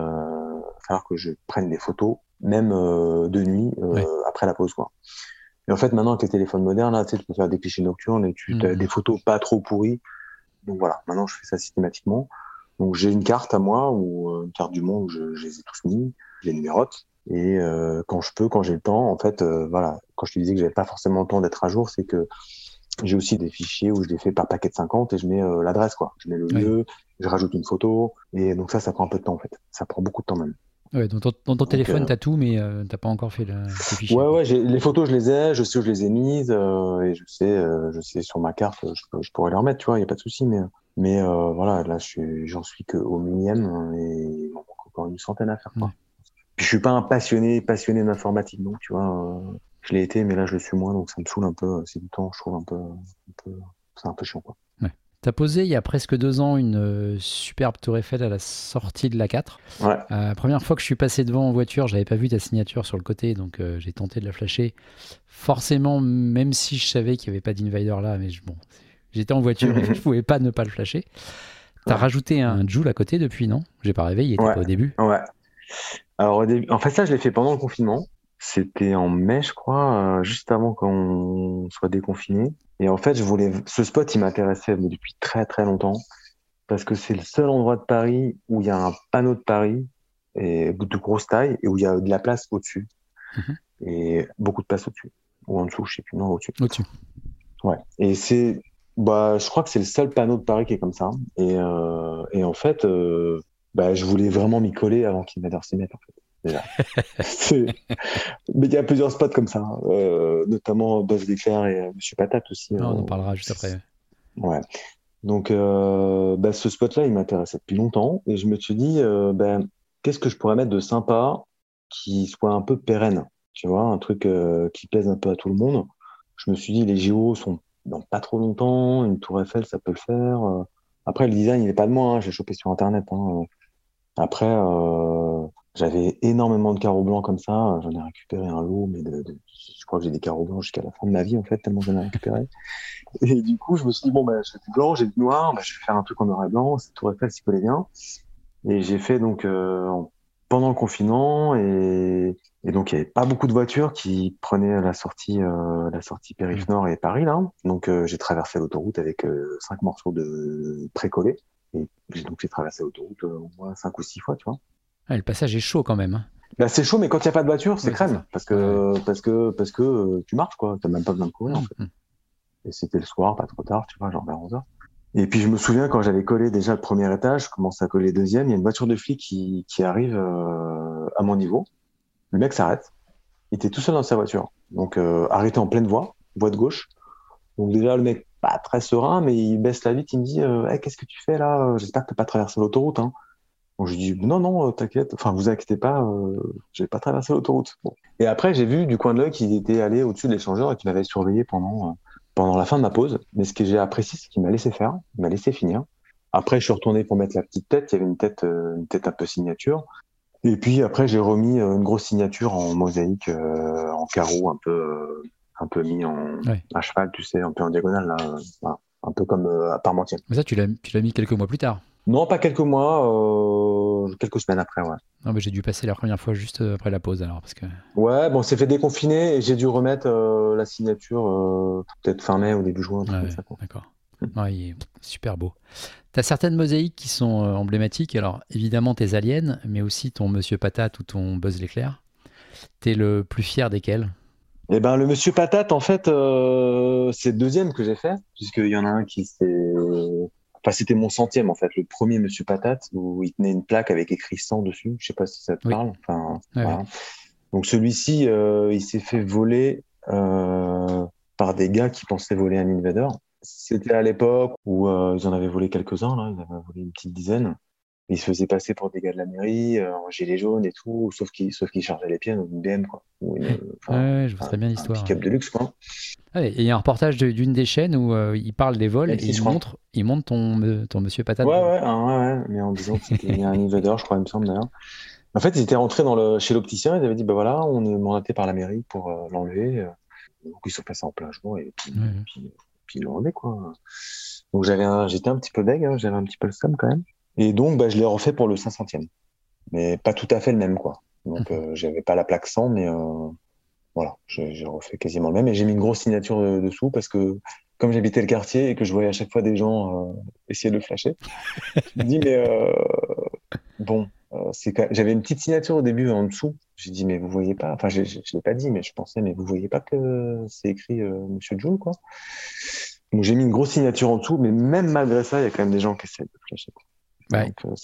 falloir que je prenne des photos, même euh, de nuit, euh, après la pause. Quoi. Et en fait, maintenant, avec les téléphones modernes, là, tu, sais, tu peux faire des clichés nocturnes et tu as mhm. des photos pas trop pourries. Donc voilà, maintenant, je fais ça systématiquement. Donc j'ai une carte à moi, ou euh, une carte du monde où je, je les ai tous mis, je les numérote. Et quand je peux, quand j'ai le temps, en fait, voilà, quand je te disais que j'avais pas forcément le temps d'être à jour, c'est que j'ai aussi des fichiers où je les fais par paquet de 50 et je mets l'adresse, quoi. Je mets le lieu, je rajoute une photo. Et donc ça, ça prend un peu de temps, en fait. Ça prend beaucoup de temps même. Ouais, dans ton, dans ton téléphone, euh, tu as tout, mais euh, tu n'as pas encore fait le, fichier. Ouais, ouais, les photos, je les ai, je sais où je les ai mises, euh, et je sais, je sais sur ma carte, je, pourrais les remettre, tu vois, il n'y a pas de souci, mais, mais voilà, là, j'en suis, qu'au millième, et il manque encore une centaine à faire, quoi. Puis je suis pas un passionné, passionné d'informatique, donc, tu vois, je l'ai été, mais là, je le suis moins, donc ça me saoule un peu, c'est du temps, je trouve un peu, un peu c'est un peu chiant, quoi. Tu as posé il y a presque deux ans une euh, superbe tour Eiffel à la sortie de la 4. Ouais. Euh, première fois que je suis passé devant en voiture, j'avais pas vu ta signature sur le côté, donc euh, j'ai tenté de la flasher. Forcément, même si je savais qu'il n'y avait pas d'invader là, mais bon, j'étais en voiture et je pouvais pas ne pas le flasher. Tu as rajouté un Joule à côté depuis, non? J'ai pas réveillé, il était pas au début. Ouais. Alors, au début... en fait, ça, je l'ai fait pendant le confinement. C'était en mai, je crois, juste avant qu'on soit déconfiné. Et en fait, je voulais, ce spot, il m'intéressait depuis très très longtemps parce que c'est le seul endroit de Paris où il y a un panneau de Paris et de grosse taille et où il y a de la place au-dessus. Mhm. Et beaucoup de place au-dessus. Ou en dessous, je sais plus, non, au-dessus. Au-dessus. Ouais. Et c'est, bah, je crois que c'est le seul panneau de Paris qui est comme ça. Et, euh, et en fait, euh, bah, je voulais vraiment m'y coller avant qu'Invader s'y mette, en fait. Déjà. Mais il y a plusieurs spots comme ça, hein. euh, notamment Buzz l'éclair et euh, Monsieur Patate aussi. Ah, on en euh, parlera juste après. Ouais. Donc, euh, bah, ce spot-là, il m'intéressait depuis longtemps. Et je me suis dit, euh, ben, qu'est-ce que je pourrais mettre de sympa qui soit un peu pérenne? Tu vois, un truc euh, qui plaise un peu à tout le monde. Je me suis dit, les JO sont dans pas trop longtemps. Une tour Eiffel, ça peut le faire. Après, le design, il est pas de moi. hein. J'ai chopé sur Internet. hein. Après, euh, j'avais énormément de carreaux blancs comme ça. J'en ai récupéré un lot, mais de, de- je crois que j'ai des carreaux blancs jusqu'à la fin de ma vie, en fait, tellement j'en ai récupéré. Et du coup, je me suis dit, bon, bah, j'ai du blanc, j'ai du noir, bah, je vais faire un truc en noir et blanc, cette tour Eiffel s'y collait bien. Et j'ai fait donc euh, en- pendant le confinement, et, et donc il n'y avait pas beaucoup de voitures qui prenaient la sortie, euh, la sortie périph' Nord et Paris, là. Donc euh, j'ai traversé l'autoroute avec euh, cinq morceaux de précollés. Et donc j'ai traversé l'autoroute euh, au moins cinq ou six fois, tu vois. Ah, le passage est chaud quand même. hein. Bah, c'est chaud, mais quand il n'y a pas de voiture, c'est Ouais, crème. Parce que, parce que, parce que euh, tu marches, quoi. T'as même pas besoin de courir, en fait. Mhm. Et c'était le soir, pas trop tard, tu vois, genre vers 11h. Et puis je me souviens quand j'avais collé déjà le premier étage, je commence à coller le deuxième, il y a une voiture de flic qui, qui arrive euh, à mon niveau. Le mec s'arrête. Il était tout seul dans sa voiture. Donc euh, arrêté en pleine voie, voie de gauche. Donc déjà le mec pas très serein, mais il baisse la vitre, il me dit Hey, qu'est-ce que tu fais là? J'espère que t'as pas traversé l'autoroute. Hein. Je lui dis non non euh, t'inquiète, enfin vous inquiétez pas, euh, j'ai pas traversé l'autoroute. Bon. Et après j'ai vu du coin de l'œil qu'il était allé au-dessus de l'échangeur et qu'il m'avait surveillé pendant euh, pendant la fin de ma pause. Mais ce que j'ai apprécié, c'est qu'il m'a laissé faire, il m'a laissé finir. Après, je suis retourné pour mettre la petite tête. Il y avait une tête, euh, une tête un peu signature. Et puis après, j'ai remis une grosse signature en mosaïque, en carreau, un peu, un peu mis en Ouais. à cheval, tu sais, un peu en diagonale, là, un peu comme à Parmentier. Mais ça, tu l'as mis quelques mois plus tard. Non, pas quelques mois, euh, quelques semaines après, ouais. Non, mais j'ai dû passer la première fois juste euh, après la pause alors parce que Ouais, bon, c'est fait déconfiner et j'ai dû remettre euh, la signature euh, peut-être fin mai ou début juin, truc Ouais, comme ça, quoi. d'accord. Ouais, il est super beau. T'as certaines mosaïques qui sont emblématiques. Alors évidemment tes aliens, mais aussi ton Monsieur Patate ou ton Buzz l'éclair. T'es le plus fier desquels? Eh ben, le Monsieur Patate, en fait, euh, c'est le deuxième que j'ai fait, puisqu'il y en a un qui s'est... Enfin, c'était mon centième, en fait, le premier Monsieur Patate, où il tenait une plaque avec écrit 100 dessus. Je sais pas si ça te Oui. parle. Enfin, Ouais, voilà. Donc, celui-ci, euh, il s'est fait voler euh, par des gars qui pensaient voler un Invader. C'était à l'époque où euh, ils en avaient volé quelques-uns, là. Ils avaient volé une petite dizaine. Ils se faisaient passer pour des gars de la mairie, euh, en gilet jaune et tout, sauf qu'ils sauf qu'ils chargeaient les pieds dans une BM, quoi. Ou une, Ouais, je très bien un l'histoire. pick-up de luxe, quoi. Ah, et il y a un reportage de- d'une des chaînes où euh, il parle des vols et M6, il montre, il montre ton, euh, ton Monsieur Patate. Ouais, ouais, hein, ouais, ouais, mais en disant que c'était un invader, je crois, il me semble d'ailleurs. En fait, ils étaient rentrés dans le, chez l'opticien, ils avaient dit, bah voilà, on est mandaté par la mairie pour euh, l'enlever. Donc, ils sont passés en plein jour et puis, Ouais. puis, puis ils l'ont enlevé, quoi. Donc, j'avais un, j'étais un petit peu deg, hein, j'avais un petit peu le seum quand même. Et donc, bah, je l'ai refait pour le 500e. Mais pas tout à fait le même, quoi. Donc, euh, j'avais pas la plaque 100, mais euh, voilà, j'ai refait quasiment le même. Et j'ai mis une grosse signature euh, dessous parce que, comme j'habitais le quartier et que je voyais à chaque fois des gens euh, essayer de le flasher, je me dis, mais bon, j'avais une petite signature au début en dessous. J'ai dit, mais vous voyez pas, enfin, je, je l'ai pas dit, mais je pensais, mais vous voyez pas que c'est écrit Monsieur Joule, quoi. Donc j'ai mis une grosse signature en dessous, mais même malgré ça, il y a quand même des gens qui essaient de flasher. quoi. Ouais. Donc, euh,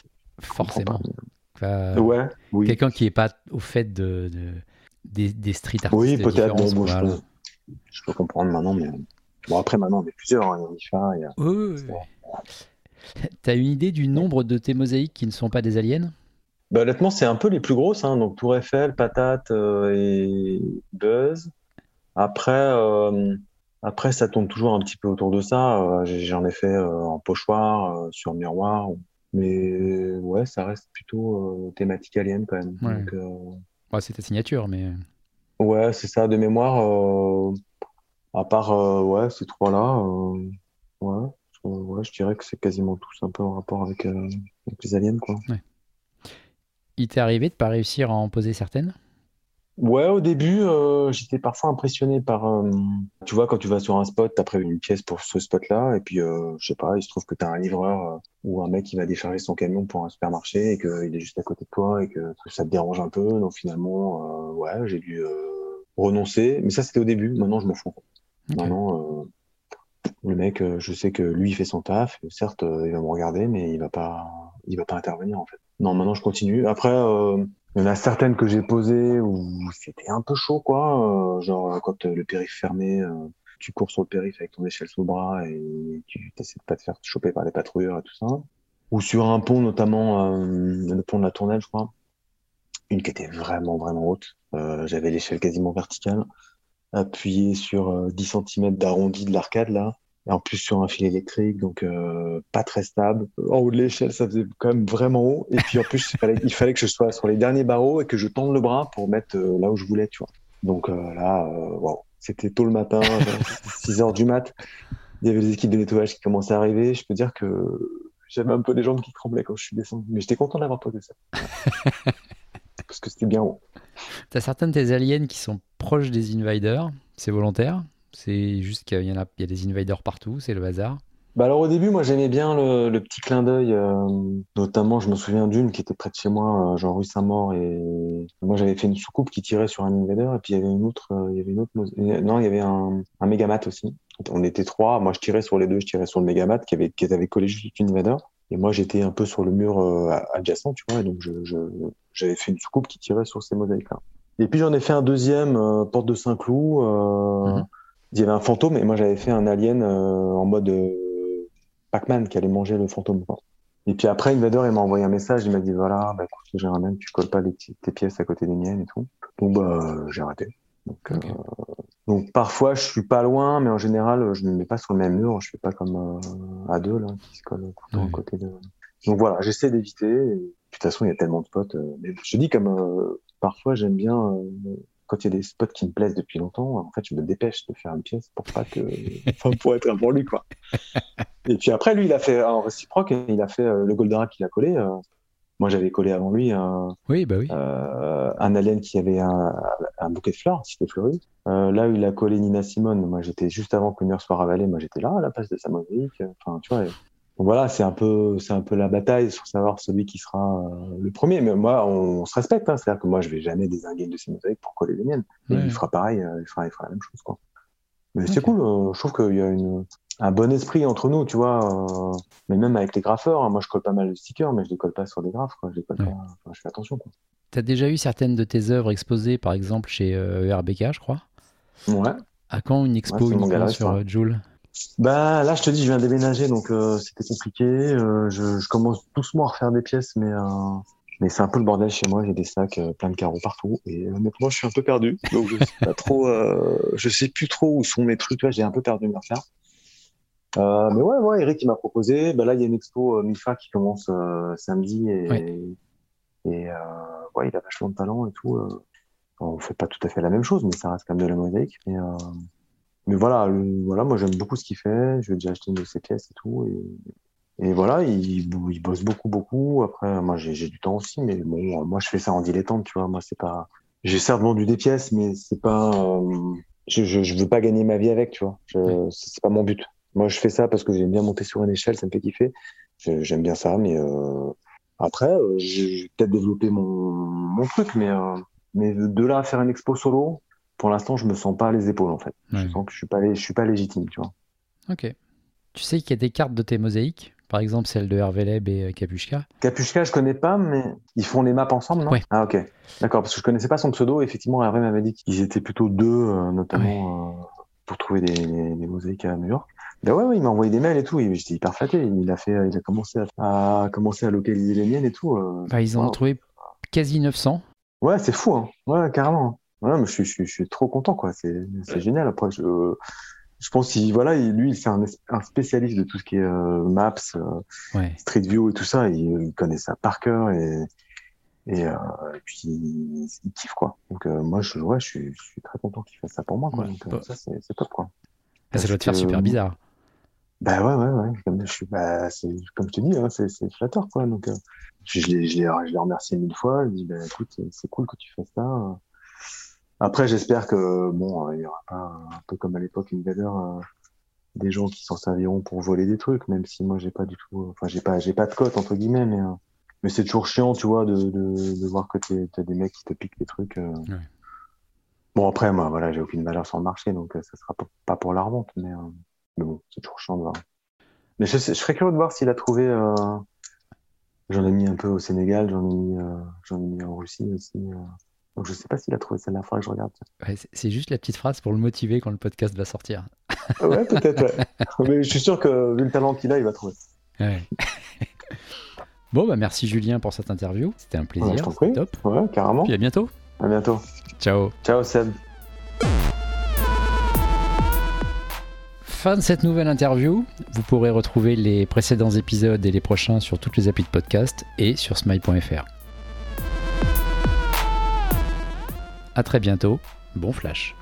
Forcément. Enfin, Ouais, oui. Quelqu'un qui est pas au fait de, de- des, des street artistes. Oui, peut-être. Bon, je, peux, je peux comprendre maintenant, mais bon, après, maintenant, on est plusieurs. hein. Il y a Nifa, il y a- Oui, oui, oui. T'as une idée du nombre de tes mosaïques qui ne sont pas des aliens? Bah, honnêtement, c'est un peu les plus grosses. Hein. Donc, Tour Eiffel, Patate euh, et Buzz. Après, euh, après, ça tourne toujours un petit peu autour de ça. Euh, J'en ai fait en pochoir, sur miroir. Mais ouais, ça reste plutôt euh, thématique alien quand même. Ouais. Euh, Ouais, C'est ta signature, mais ouais, c'est ça, de mémoire. euh, à part euh, ouais, ces trois-là, euh, ouais, je- ouais, je dirais que c'est quasiment tous un peu en rapport avec, euh, avec les aliens, quoi. il t'est arrivé de pas réussir à en poser certaines? Ouais, au début, euh, j'étais parfois impressionné par, euh, tu vois, quand tu vas sur un spot, t'as prévu une pièce pour ce spot-là, et puis, euh, je sais pas, il se trouve que t'as un livreur euh, ou un mec qui va décharger son camion pour un supermarché et qu'il est juste à côté de toi et que ça te dérange un peu. Donc finalement, euh, ouais, j'ai dû euh, renoncer. Mais ça, c'était au début. Maintenant, je m'en fous. Ok. Maintenant, euh, le mec, je sais que lui, il fait son taf. Certes, il va me regarder, mais il va pas, il va pas intervenir en fait. Non, maintenant, je continue. Après. Il y en a certaines que j'ai posées où c'était un peu chaud, quoi. Euh, genre, euh, quand euh, le périph' fermé, tu cours sur le périph' avec ton échelle sous bras et tu essaies de pas te faire choper par les patrouilleurs et tout ça. Ou sur un pont, notamment le pont de la Tournelle, je crois. Une qui était vraiment, vraiment haute. J'avais l'échelle quasiment verticale, appuyée sur euh, 10 cm d'arrondi de l'arcade, là. Et en plus sur un fil électrique, donc euh, pas très stable. En haut de l'échelle, ça faisait quand même vraiment haut. Et puis en plus, il fallait, il fallait que je sois sur les derniers barreaux et que je tende le bras pour mettre euh, là où je voulais, tu vois. Donc euh, là, euh, wow. c'était tôt le matin, 6 heures du mat. Il y avait des équipes de nettoyage qui commençaient à arriver. Je peux dire que j'avais un peu les jambes qui tremblaient quand je suis descendu. Mais j'étais content d'avoir posé ça. Parce que c'était bien haut. T'as certaines de tes aliens qui sont proches des invaders, c'est volontaire. C'est juste qu'il y en a, il y a des invaders partout, c'est le hasard. Bah alors au début, moi j'aimais bien le, le petit clin d'œil, euh, notamment je me souviens d'une qui était près de chez moi, euh, genre rue Saint-Maur, et moi j'avais fait une soucoupe qui tirait sur un invader, et puis il y avait une autre, euh, il y avait une autre, non il y avait un, un mégamat aussi. On était trois, moi je tirais sur les deux, je tirais sur le mégamat qui avait qui avait collé juste l'invader, et moi j'étais un peu sur le mur euh, adjacent, tu vois, et donc je, je j'avais fait une soucoupe qui tirait sur ces mosaïques-là. Et puis j'en ai fait un deuxième, porte de Saint-Cloud. Mhm. Il y avait un fantôme et moi j'avais fait un alien euh, en mode euh, Pac-Man qui allait manger le fantôme. quoi. Et puis après, Invader, il m'a envoyé un message, il m'a dit voilà, bah écoute, j'ai un même, tu colles pas les, tes pièces à côté des miennes et tout. Donc bah j'ai arrêté. Donc, euh, donc parfois je suis pas loin, mais en général je ne me mets pas sur le même mur, je fais pas comme euh, à deux là qui se collent tout Ouais. à côté de. Donc voilà, j'essaie d'éviter. Et... De toute façon, il y a tellement de spots. euh, Mais je te dis comme euh, parfois j'aime bien euh, quand il y a des spots qui me plaisent depuis longtemps. En fait, je me dépêche de faire une pièce pour pas que, enfin pour être avant lui quoi. Et puis après, lui, il a fait en réciproque, il a fait euh, le Goldorak qu'il a collé. euh, moi, j'avais collé avant lui un, Oui, bah oui. euh, un alien qui avait un, un bouquet de fleurs, c'était fleuri. Euh, là il a collé Nina Simone, moi j'étais juste avant que le mur soit ravalé, moi j'étais là à la place de sa mosaïque. Enfin, tu vois. Donc voilà, c'est un peu, c'est un peu la bataille sur savoir celui qui sera euh, le premier. Mais moi, on, se respecte. Hein, C'est-à-dire que moi, je vais jamais désinguer une de ces mosaïques pour coller les miennes. Ouais. il fera pareil, euh, il fera, il fera la même chose, quoi. Mais c'est cool. euh, je trouve qu'il y a une, un bon esprit entre nous, tu vois. mais même avec les graffeurs, hein, moi je colle pas mal de stickers, mais je les colle pas sur des graphes, quoi. Je les colle Ouais. pas. enfin, je fais attention, quoi. T'as déjà eu certaines de tes œuvres exposées, par exemple chez ERBK, je crois? Ouais. À quand une expo Ouais, uniquement sur Joule? Bah là, je te dis, je viens déménager, donc euh, c'était compliqué. Euh, je, je commence doucement à refaire des pièces, mais euh, mais c'est un peu le bordel chez moi. J'ai des sacs, plein de carreaux partout, et honnêtement, je suis un peu perdu. Donc je sais pas trop, je sais plus trop où sont mes trucs. Là, j'ai un peu perdu mes affaires. Mais ouais, ouais, Eric, il m'a proposé. Bah là, il y a une expo Mifa qui commence samedi, et Ouais. et ouais, il a vachement de talent et tout. on fait pas tout à fait la même chose, mais ça reste quand même de la mosaïque. Mais, mais voilà, le- voilà, moi j'aime beaucoup ce qu'il fait. Je vais déjà acheter une de ses pièces et tout. Et, et voilà, il, il bosse beaucoup, beaucoup. Après, moi j'ai j'ai du temps aussi, mais bon, moi je fais ça en dilettante, tu vois. Moi c'est pas. J'ai certes vendu des pièces, mais c'est pas. euh, je, je, je veux pas gagner ma vie avec, tu vois. Je, Ouais. c'est pas mon but. Moi je fais ça parce que j'aime bien monter sur une échelle, ça me fait kiffer. J'aime bien ça, mais euh, après, euh, j'ai j'ai peut-être développé mon, mon truc, mais, euh, mais de là à faire une expo solo, pour l'instant, je me sens pas les épaules en fait. Ouais. Je sens que je suis pas, je suis pas légitime, tu vois. Ok. Tu sais qu'il y a des cartes de tes mosaïques, par exemple celle de Hervé Leb et euh, Kapushka. Capuchka, je connais pas, mais ils font les maps ensemble, non? Ouais. Ah ok, d'accord, parce que je connaissais pas son pseudo. Effectivement, Hervé m'avait dit qu'ils étaient plutôt deux, euh, notamment euh, pour trouver des, des, des mosaïques à New York. Ben ouais, ouais, il m'a envoyé des mails et tout. J'étais hyper flatté. Il a fait, il a commencé à, à commencer à localiser les miennes et tout. euh. Bah, ils en ont trouvé quasi 900. Ouais, c'est fou, hein. Ouais, carrément. Ouais, mais je suis, je suis, je suis trop content, quoi. C'est, c'est génial. Après, je, je pense qu'il, voilà, il- lui, c'est un, un spécialiste de tout ce qui est euh, maps, euh, Ouais. Street View et tout ça. Il, il connaît ça par cœur et, et, euh, et puis il, il kiffe, quoi. Donc, euh, moi, je, ouais, je suis, je suis très content qu'il fasse ça pour moi, quoi. Ouais, Donc, euh, bah. ça, c'est, top, quoi. Ah, ça doit te faire que- super bizarre. Bah ouais, ouais, ouais. Comme je suis, bah, c'est, comme je te dis, hein, c'est, flatteur, quoi. Donc, euh, je, je l'ai, je l'ai, je l'ai remercié mille fois. Je lui ai dit, bah, écoute, c'est cool que tu fasses ça. Après, j'espère que bon, il y aura pas un peu comme à l'époque Invader, euh, des gens qui s'en serviront pour voler des trucs, même si moi j'ai pas du tout, enfin j'ai pas, j'ai pas de cote entre guillemets, mais euh, mais c'est toujours chiant, tu vois, de, de, de voir que t'as des mecs qui te piquent des trucs. euh. Ouais. Bon après, moi, voilà, j'ai aucune valeur sur le marché, donc euh, ça sera pas- pour la revente, mais, euh, mais bon, c'est toujours chiant de voir. Mais je, serais curieux de voir s'il a trouvé. euh, J'en ai mis un peu au Sénégal, j'en ai mis, euh, j'en ai mis en Russie aussi. euh. Donc je sais pas s'il a trouvé celle-là, faudrait que je regarde. Ouais, c'est- juste la petite phrase pour le motiver quand le podcast va sortir. Ah Ouais, peut-être. ouais. Mais je suis sûr que vu le talent qu'il a, il va trouver. Ouais. bon, bah merci Julien pour cette interview. C'était un Ouais, plaisir. je t'en c'était prie. top. Ouais, carrément. Puis à bientôt. À bientôt. Ciao. Ciao Seb. Fin de cette nouvelle interview. Vous pourrez retrouver les précédents épisodes et les prochains sur toutes les applis de podcast et sur smile.fr. À très bientôt. Bon flash.